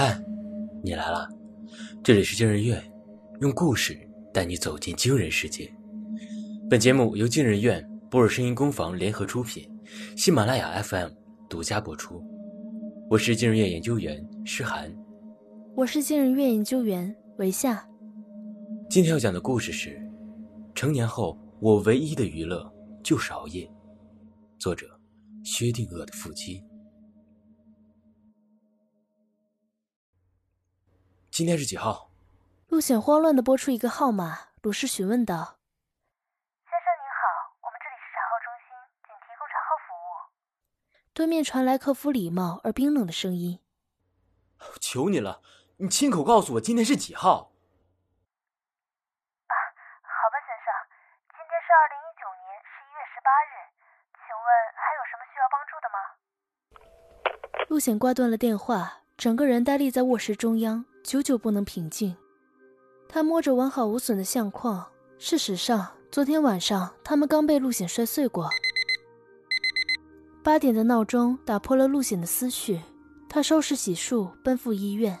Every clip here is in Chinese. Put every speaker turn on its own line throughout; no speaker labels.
嗨，你来了，这里是惊人院，用故事带你走进惊人世界。本节目由惊人院、波尔声音工坊联合出品，喜马拉雅 FM 独家播出。我是惊人院研究员诗涵，
我是惊人院研究员维夏。
今天要讲的故事是：成年后我唯一的娱乐就是熬夜。作者：薛定谔的腹肌。今天是几号？
陆显慌乱的拨出一个号码，鲁氏询问道：“
先生您好，我们这里是查号中心，仅提供查号服务。”
对面传来客服礼貌而冰冷的声音：“
求你了，你亲口告诉我今天是几号。”
啊，好吧，先生，今天是二零一九年十一月十八日，请问还有什么需要帮助的
吗？陆显挂断了电话，整个人呆立在卧室中央。久久不能平静，他摸着完好无损的相框。事实上，昨天晚上他们刚被陆显摔碎过。八点的闹钟打破了陆显的思绪，他收拾洗漱，奔赴医院。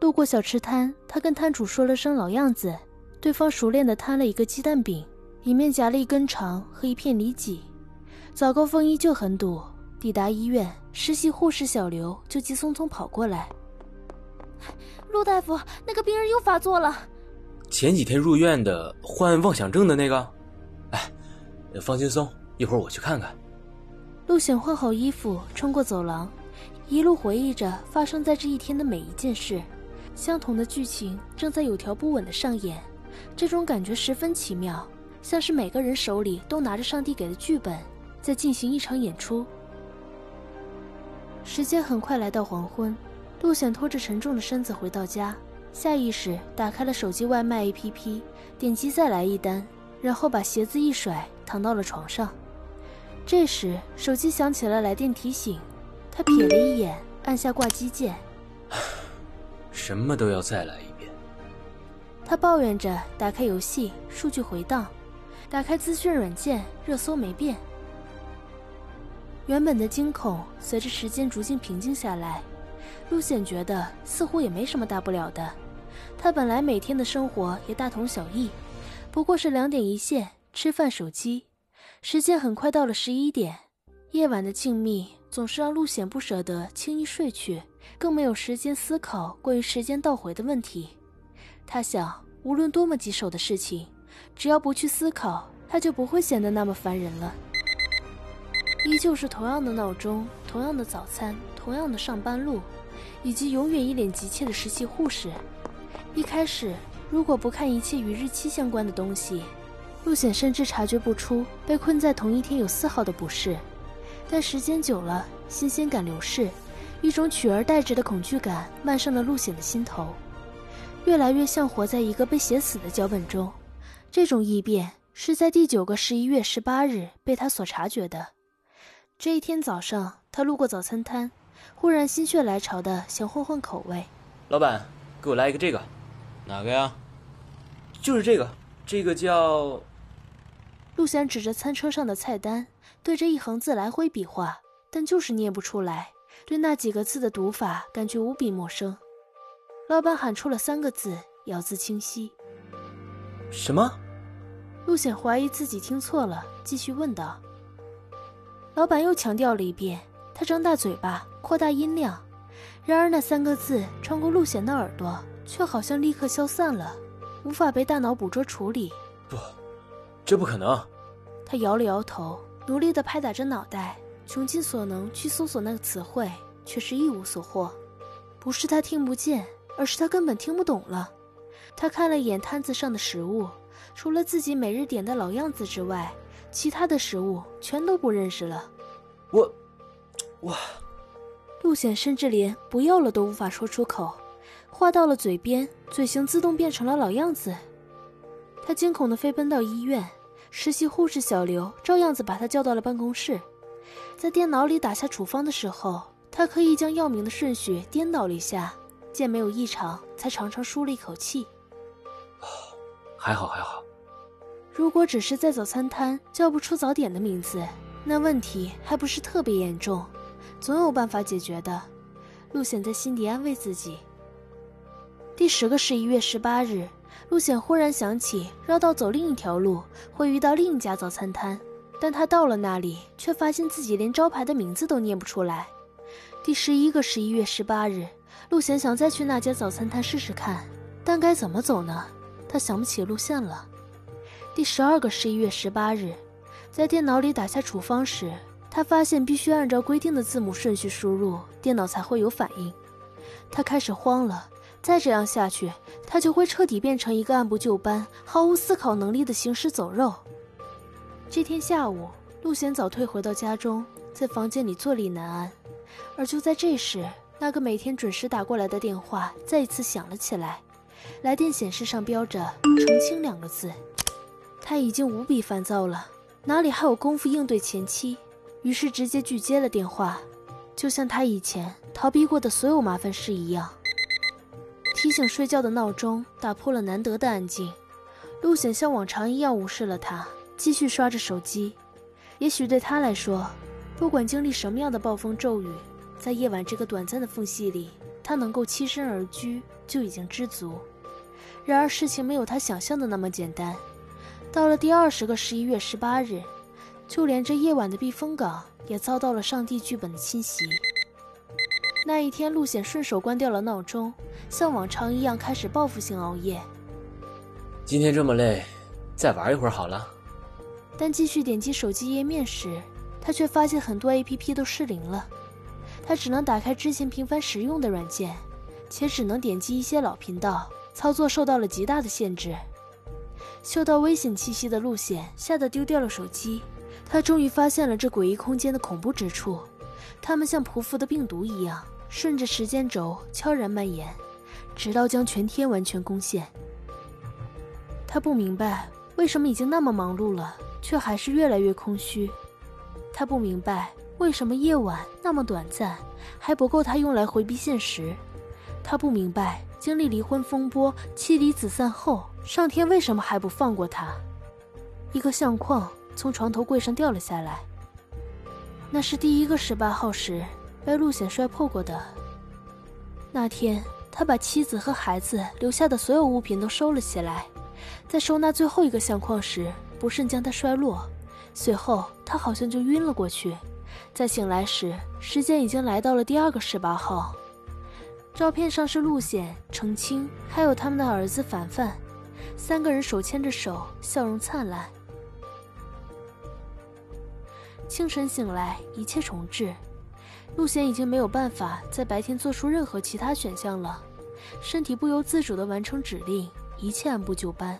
路过小吃摊，他跟摊主说了声“老样子”，对方熟练地摊了一个鸡蛋饼，里面夹了一根肠和一片里脊。早高峰依旧很堵，抵达医院，实习护士小刘就急匆匆跑过来。
陆大夫，那个病人又发作了。
前几天入院的患妄想症的那个，哎，放轻松，一会儿我去看看。
陆显换好衣服，穿过走廊，一路回忆着发生在这一天的每一件事。相同的剧情正在有条不紊的上演，这种感觉十分奇妙，像是每个人手里都拿着上帝给的剧本，在进行一场演出。时间很快来到黄昏。陆显拖着沉重的身子回到家，下意识打开了手机外卖 APP，点击再来一单，然后把鞋子一甩，躺到了床上。这时手机响起了来电提醒，他瞥了一眼，按下挂机键。
什么都要再来一遍。
他抱怨着，打开游戏，数据回荡，打开资讯软件，热搜没变。原本的惊恐随着时间逐渐平静下来。陆显觉得似乎也没什么大不了的，他本来每天的生活也大同小异，不过是两点一线，吃饭、手机。时间很快到了十一点，夜晚的静谧总是让陆显不舍得轻易睡去，更没有时间思考关于时间倒回的问题。他想，无论多么棘手的事情，只要不去思考，他就不会显得那么烦人了。依旧是同样的闹钟，同样的早餐，同样的上班路。以及永远一脸急切的实习护士。一开始，如果不看一切与日期相关的东西，陆显甚至察觉不出被困在同一天有丝毫的不适。但时间久了，新鲜感流逝，一种取而代之的恐惧感漫上了陆显的心头，越来越像活在一个被写死的脚本中。这种异变是在第九个十一月十八日被他所察觉的。这一天早上，他路过早餐摊。忽然心血来潮的想换换口味，
老板，给我来一个这个，
哪个呀？
就是这个，这个叫。
陆显指着餐车上的菜单，对着一行字来回比划，但就是念不出来，对那几个字的读法感觉无比陌生。老板喊出了三个字，咬字清晰。
什么？
陆显怀疑自己听错了，继续问道。老板又强调了一遍。他张大嘴巴，扩大音量，然而那三个字穿过陆显的耳朵，却好像立刻消散了，无法被大脑捕捉处理。
不，这不可能。
他摇了摇头，努力地拍打着脑袋，穷尽所能去搜索那个词汇，却是一无所获。不是他听不见，而是他根本听不懂了。他看了一眼摊子上的食物，除了自己每日点的老样子之外，其他的食物全都不认识了。
我。哇！
陆显甚至连“不要了”都无法说出口，话到了嘴边，嘴型自动变成了老样子。他惊恐地飞奔到医院，实习护士小刘照样子把他叫到了办公室。在电脑里打下处方的时候，他刻意将药名的顺序颠倒了一下，见没有异常，才长长舒了一口气。
还好还好。
如果只是在早餐摊叫不出早点的名字，那问题还不是特别严重。总有办法解决的。陆显在心底安慰自己。第十个十一月十八日，陆显忽然想起绕道走另一条路会遇到另一家早餐摊，但他到了那里，却发现自己连招牌的名字都念不出来。第十一个十一月十八日，陆显想再去那家早餐摊试试看，但该怎么走呢？他想不起路线了。第十二个十一月十八日，在电脑里打下处方时，他发现必须按照规定的字母顺序输入，电脑才会有反应。他开始慌了，再这样下去，他就会彻底变成一个按部就班、毫无思考能力的行尸走肉。这天下午，陆贤早退回到家中，在房间里坐立难安。而就在这时，那个每天准时打过来的电话再一次响了起来，来电显示上标着“澄清”两个字。他已经无比烦躁了，哪里还有功夫应对前妻？于是直接拒接了电话，就像他以前逃避过的所有麻烦事一样。提醒睡觉的闹钟打破了难得的安静，陆显像往常一样无视了他，继续刷着手机。也许对他来说，不管经历什么样的暴风骤雨，在夜晚这个短暂的缝隙里，他能够栖身而居就已经知足。然而事情没有他想象的那么简单。到了第二十个十一月十八日，就连这夜晚的避风港也遭到了上帝剧本的侵袭。那一天，陆显顺手关掉了闹钟，像往常一样开始报复性熬夜。
今天这么累，再玩一会儿好了。
但继续点击手机页面时，他却发现很多 APP 都失灵了。他只能打开之前频繁使用的软件，且只能点击一些老频道，操作受到了极大的限制。嗅到危险气息的陆显吓得丢掉了手机。他终于发现了这诡异空间的恐怖之处，它们像匍匐的病毒一样，顺着时间轴悄然蔓延，直到将全天完全攻陷。他不明白为什么已经那么忙碌了，却还是越来越空虚。他不明白为什么夜晚那么短暂，还不够他用来回避现实。他不明白经历离婚风波、妻离子散后。上天为什么还不放过他？一个相框从床头柜上掉了下来，那是第一个十八号时被陆显摔破过的。那天，他把妻子和孩子留下的所有物品都收了起来，在收纳最后一个相框时不慎将它摔落，随后他好像就晕了过去。在醒来时，时间已经来到了第二个十八号。照片上是陆显、程清，还有他们的儿子凡凡。三个人手牵着手，笑容灿烂。清晨醒来，一切重置。陆贤已经没有办法在白天做出任何其他选项了，身体不由自主地完成指令，一切按部就班。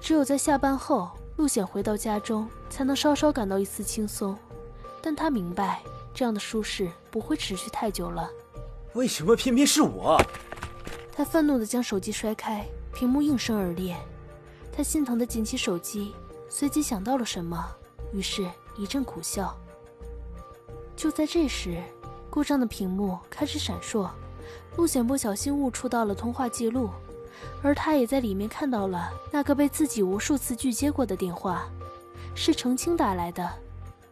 只有在下班后，陆显回到家中，才能稍稍感到一丝轻松。但他明白，这样的舒适不会持续太久了。
为什么偏偏是我？
他愤怒地将手机摔开。屏幕应声而裂，他心疼地捡起手机，随即想到了什么，于是一阵苦笑。就在这时，故障的屏幕开始闪烁，陆显不小心误触到了通话记录，而他也在里面看到了那个被自己无数次拒接过的电话，是程青打来的。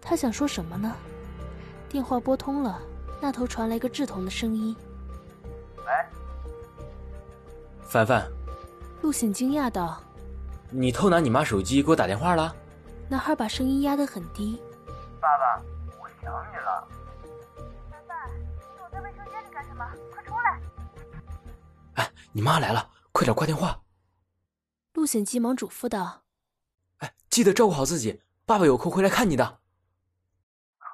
他想说什么呢？电话拨通了，那头传来个稚童的声音：“
喂，
凡凡。”
陆显惊讶道：“
你偷拿你妈手机给我打电话了？”
男孩把声音压得很低：“
爸爸，我想你了。”凡凡，你躲在卫生间里干什么？快出来！
哎，你妈来了，快点挂电话。
陆显急忙嘱咐道：“
哎，记得照顾好自己，爸爸有空会来看你的。”
好，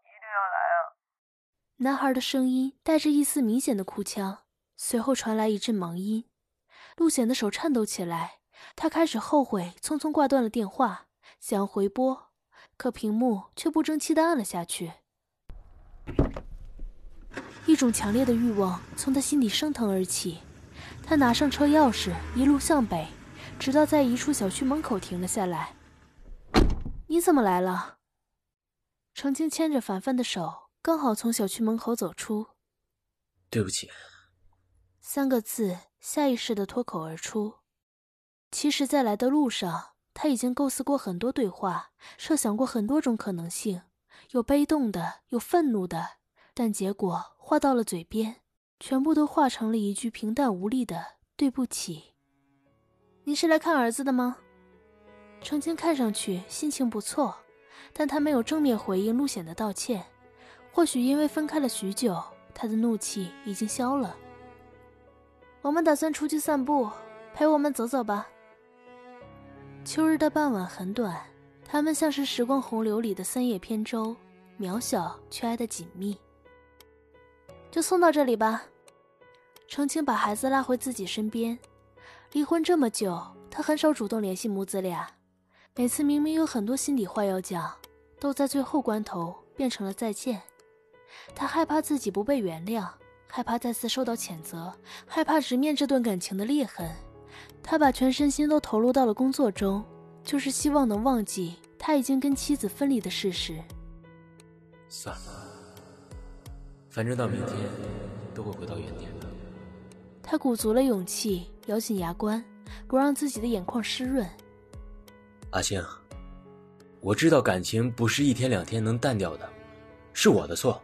一定要来啊！
男孩的声音带着一丝明显的哭腔，随后传来一阵忙音。陆显的手颤抖起来，他开始后悔匆匆挂断了电话，想要回拨，可屏幕却不争气的按了下去。一种强烈的欲望从他心底升腾而起，他拿上车钥匙，一路向北，直到在一处小区门口停了下来。你怎么来了？程青牵着凡凡的手，刚好从小区门口走出。
对不起。
三个字下意识的脱口而出。其实，在来的路上，他已经构思过很多对话，设想过很多种可能性，有悲动的，有愤怒的，但结果话到了嘴边，全部都化成了一句平淡无力的“对不起”。你是来看儿子的吗？程青看上去心情不错，但他没有正面回应陆显的道歉。或许因为分开了许久，他的怒气已经消了。我们打算出去散步，陪我们走走吧。秋日的傍晚很短，他们像是时光洪流里的三叶扁舟，渺小却挨得紧密。就送到这里吧。程青把孩子拉回自己身边。离婚这么久，他很少主动联系母子俩。每次明明有很多心里话要讲，都在最后关头变成了再见。他害怕自己不被原谅，害怕再次受到谴责，害怕直面这段感情的裂痕。他把全身心都投入到了工作中，就是希望能忘记他已经跟妻子分离的事实。
算了，反正到明天都会回到原点的。
他鼓足了勇气，咬紧牙关，不让自己的眼眶湿润。
阿星，我知道感情不是一天两天能淡掉的，是我的错，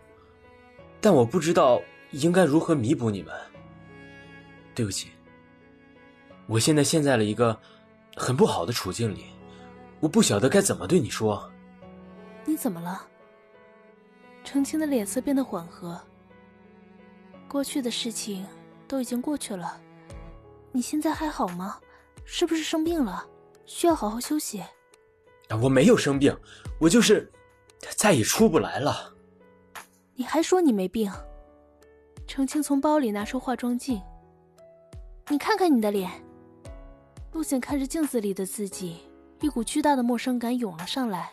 但我不知道应该如何弥补你们。对不起。我现在陷在了一个很不好的处境里，我不晓得该怎么对你说。
你怎么了？程青的脸色变得缓和。过去的事情都已经过去了，你现在还好吗？是不是生病了？需要好好休息。
我没有生病，我就是再也出不来了。
你还说你没病？程青从包里拿出化妆镜，你看看你的脸。陆显看着镜子里的自己，一股巨大的陌生感涌了上来。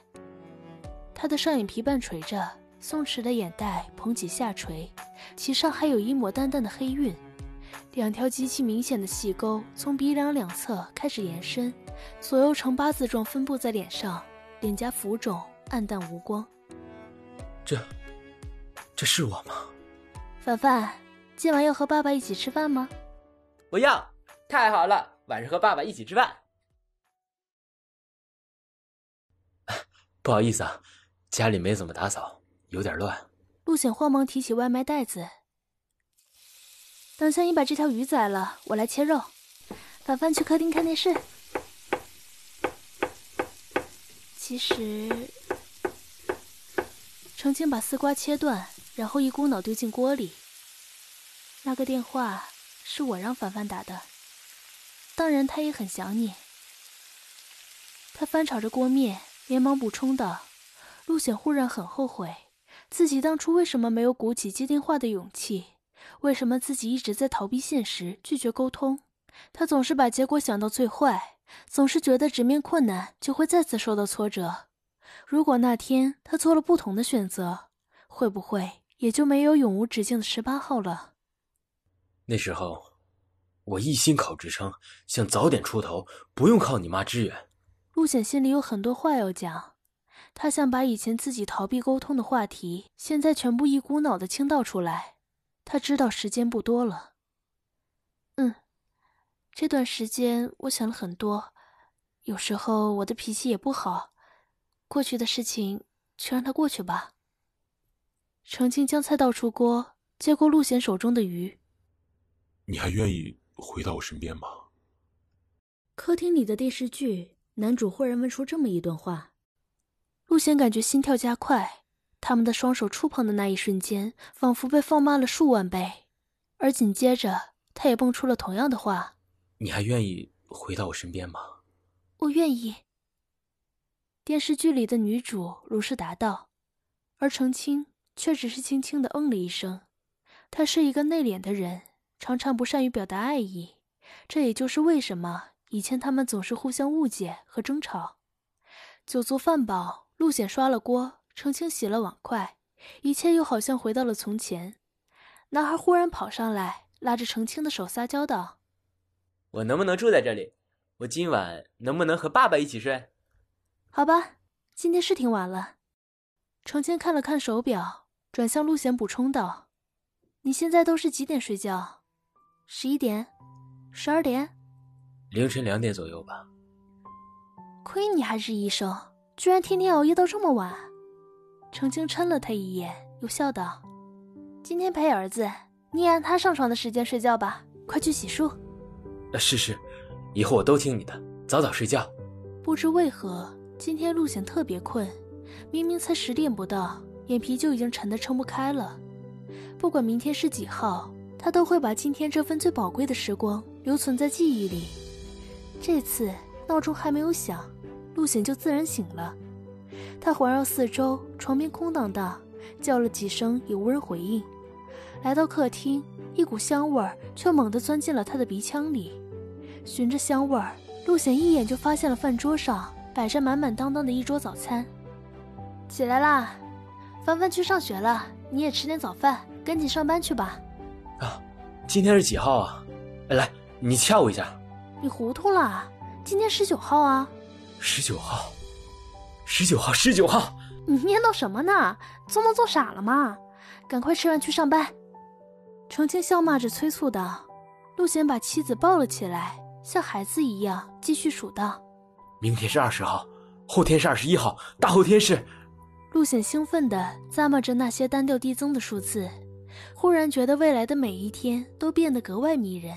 他的上眼皮半垂着，松弛的眼袋捧起下垂，其上还有一抹淡淡的黑晕。两条极其明显的细沟从鼻梁两侧开始延伸，左右呈八字状分布在脸上，脸颊浮肿，暗淡无光。
这，这是我吗？
凡凡，今晚要和爸爸一起吃饭吗？
不要！太好了。晚上和爸爸一起吃饭。不好意思啊，家里没怎么打扫，有点乱。
陆显慌忙提起外卖袋子。等下你把这条鱼宰了，我来切肉。凡凡去客厅看电视。其实，程青把丝瓜切断，然后一股脑丢进锅里。那个电话是我让凡凡打的。当然，他也很想你。他翻炒着锅面，连忙补充道：“陆显忽然很后悔，自己当初为什么没有鼓起接电话的勇气？为什么自己一直在逃避现实，拒绝沟通？他总是把结果想到最坏，总是觉得直面困难就会再次受到挫折。如果那天他做了不同的选择，会不会也就没有永无止境的十八号了？
那时候。”我一心考职称，想早点出头，不用靠你妈支援。
陆显心里有很多话要讲，他想把以前自己逃避沟通的话题，现在全部一股脑的倾倒出来。他知道时间不多了。嗯，这段时间我想了很多，有时候我的脾气也不好。过去的事情就让它过去吧。程静将菜倒出锅，接过陆显手中的鱼。
你还愿意？回到我身边吗？
客厅里的电视剧，男主忽然问出这么一段话，陆贤感觉心跳加快。他们的双手触碰的那一瞬间，仿佛被放慢了数万倍。而紧接着，他也蹦出了同样的话：“
你还愿意回到我身边吗？”“
我愿意。”电视剧里的女主如是答道，而程青却只是轻轻的嗯了一声。他是一个内敛的人。常常不善于表达爱意，这也就是为什么以前他们总是互相误解和争吵。酒足饭饱，陆显刷了锅，程青洗了碗筷，一切又好像回到了从前。男孩忽然跑上来，拉着程青的手撒娇道：“
我能不能住在这里？我今晚能不能和爸爸一起睡？”“
好吧，今天是挺晚了。”程青看了看手表，转向陆显补充道：“你现在都是几点睡觉？”十一点，十二点，
凌晨两点左右吧。
亏你还是医生，居然天天熬夜到这么晚。程青嗔了他一眼，又笑道：“今天陪儿子，你也按他上床的时间睡觉吧。快去洗漱。
呃，是是，以后我都听你的，早早睡觉。
不知为何，今天陆显特别困，明明才十点不到，眼皮就已经沉得撑不开了。不管明天是几号，他都会把今天这份最宝贵的时光留存在记忆里。这次闹钟还没有响，陆显就自然醒了。他环绕四周，床边空荡荡，叫了几声也无人回应。来到客厅，一股香味儿却猛地钻进了他的鼻腔里。循着香味儿，陆显一眼就发现了饭桌上摆着满满当当的一桌早餐。起来啦，凡凡去上学了，你也吃点早饭，赶紧上班去吧。
啊，今天是几号啊？来，你掐我一下。
你糊涂了？今天十九号啊。
十九号，十九号，十九号。
你念叨什么呢？做梦做傻了吗？赶快吃完去上班。程青笑骂着催促道。陆显把妻子抱了起来。像孩子一样继续数道：“
明天是二十号，后天是二十一号，大后天是……”
陆显兴奋地咂摸着那些单调递增的数字，忽然觉得未来的每一天都变得格外迷人。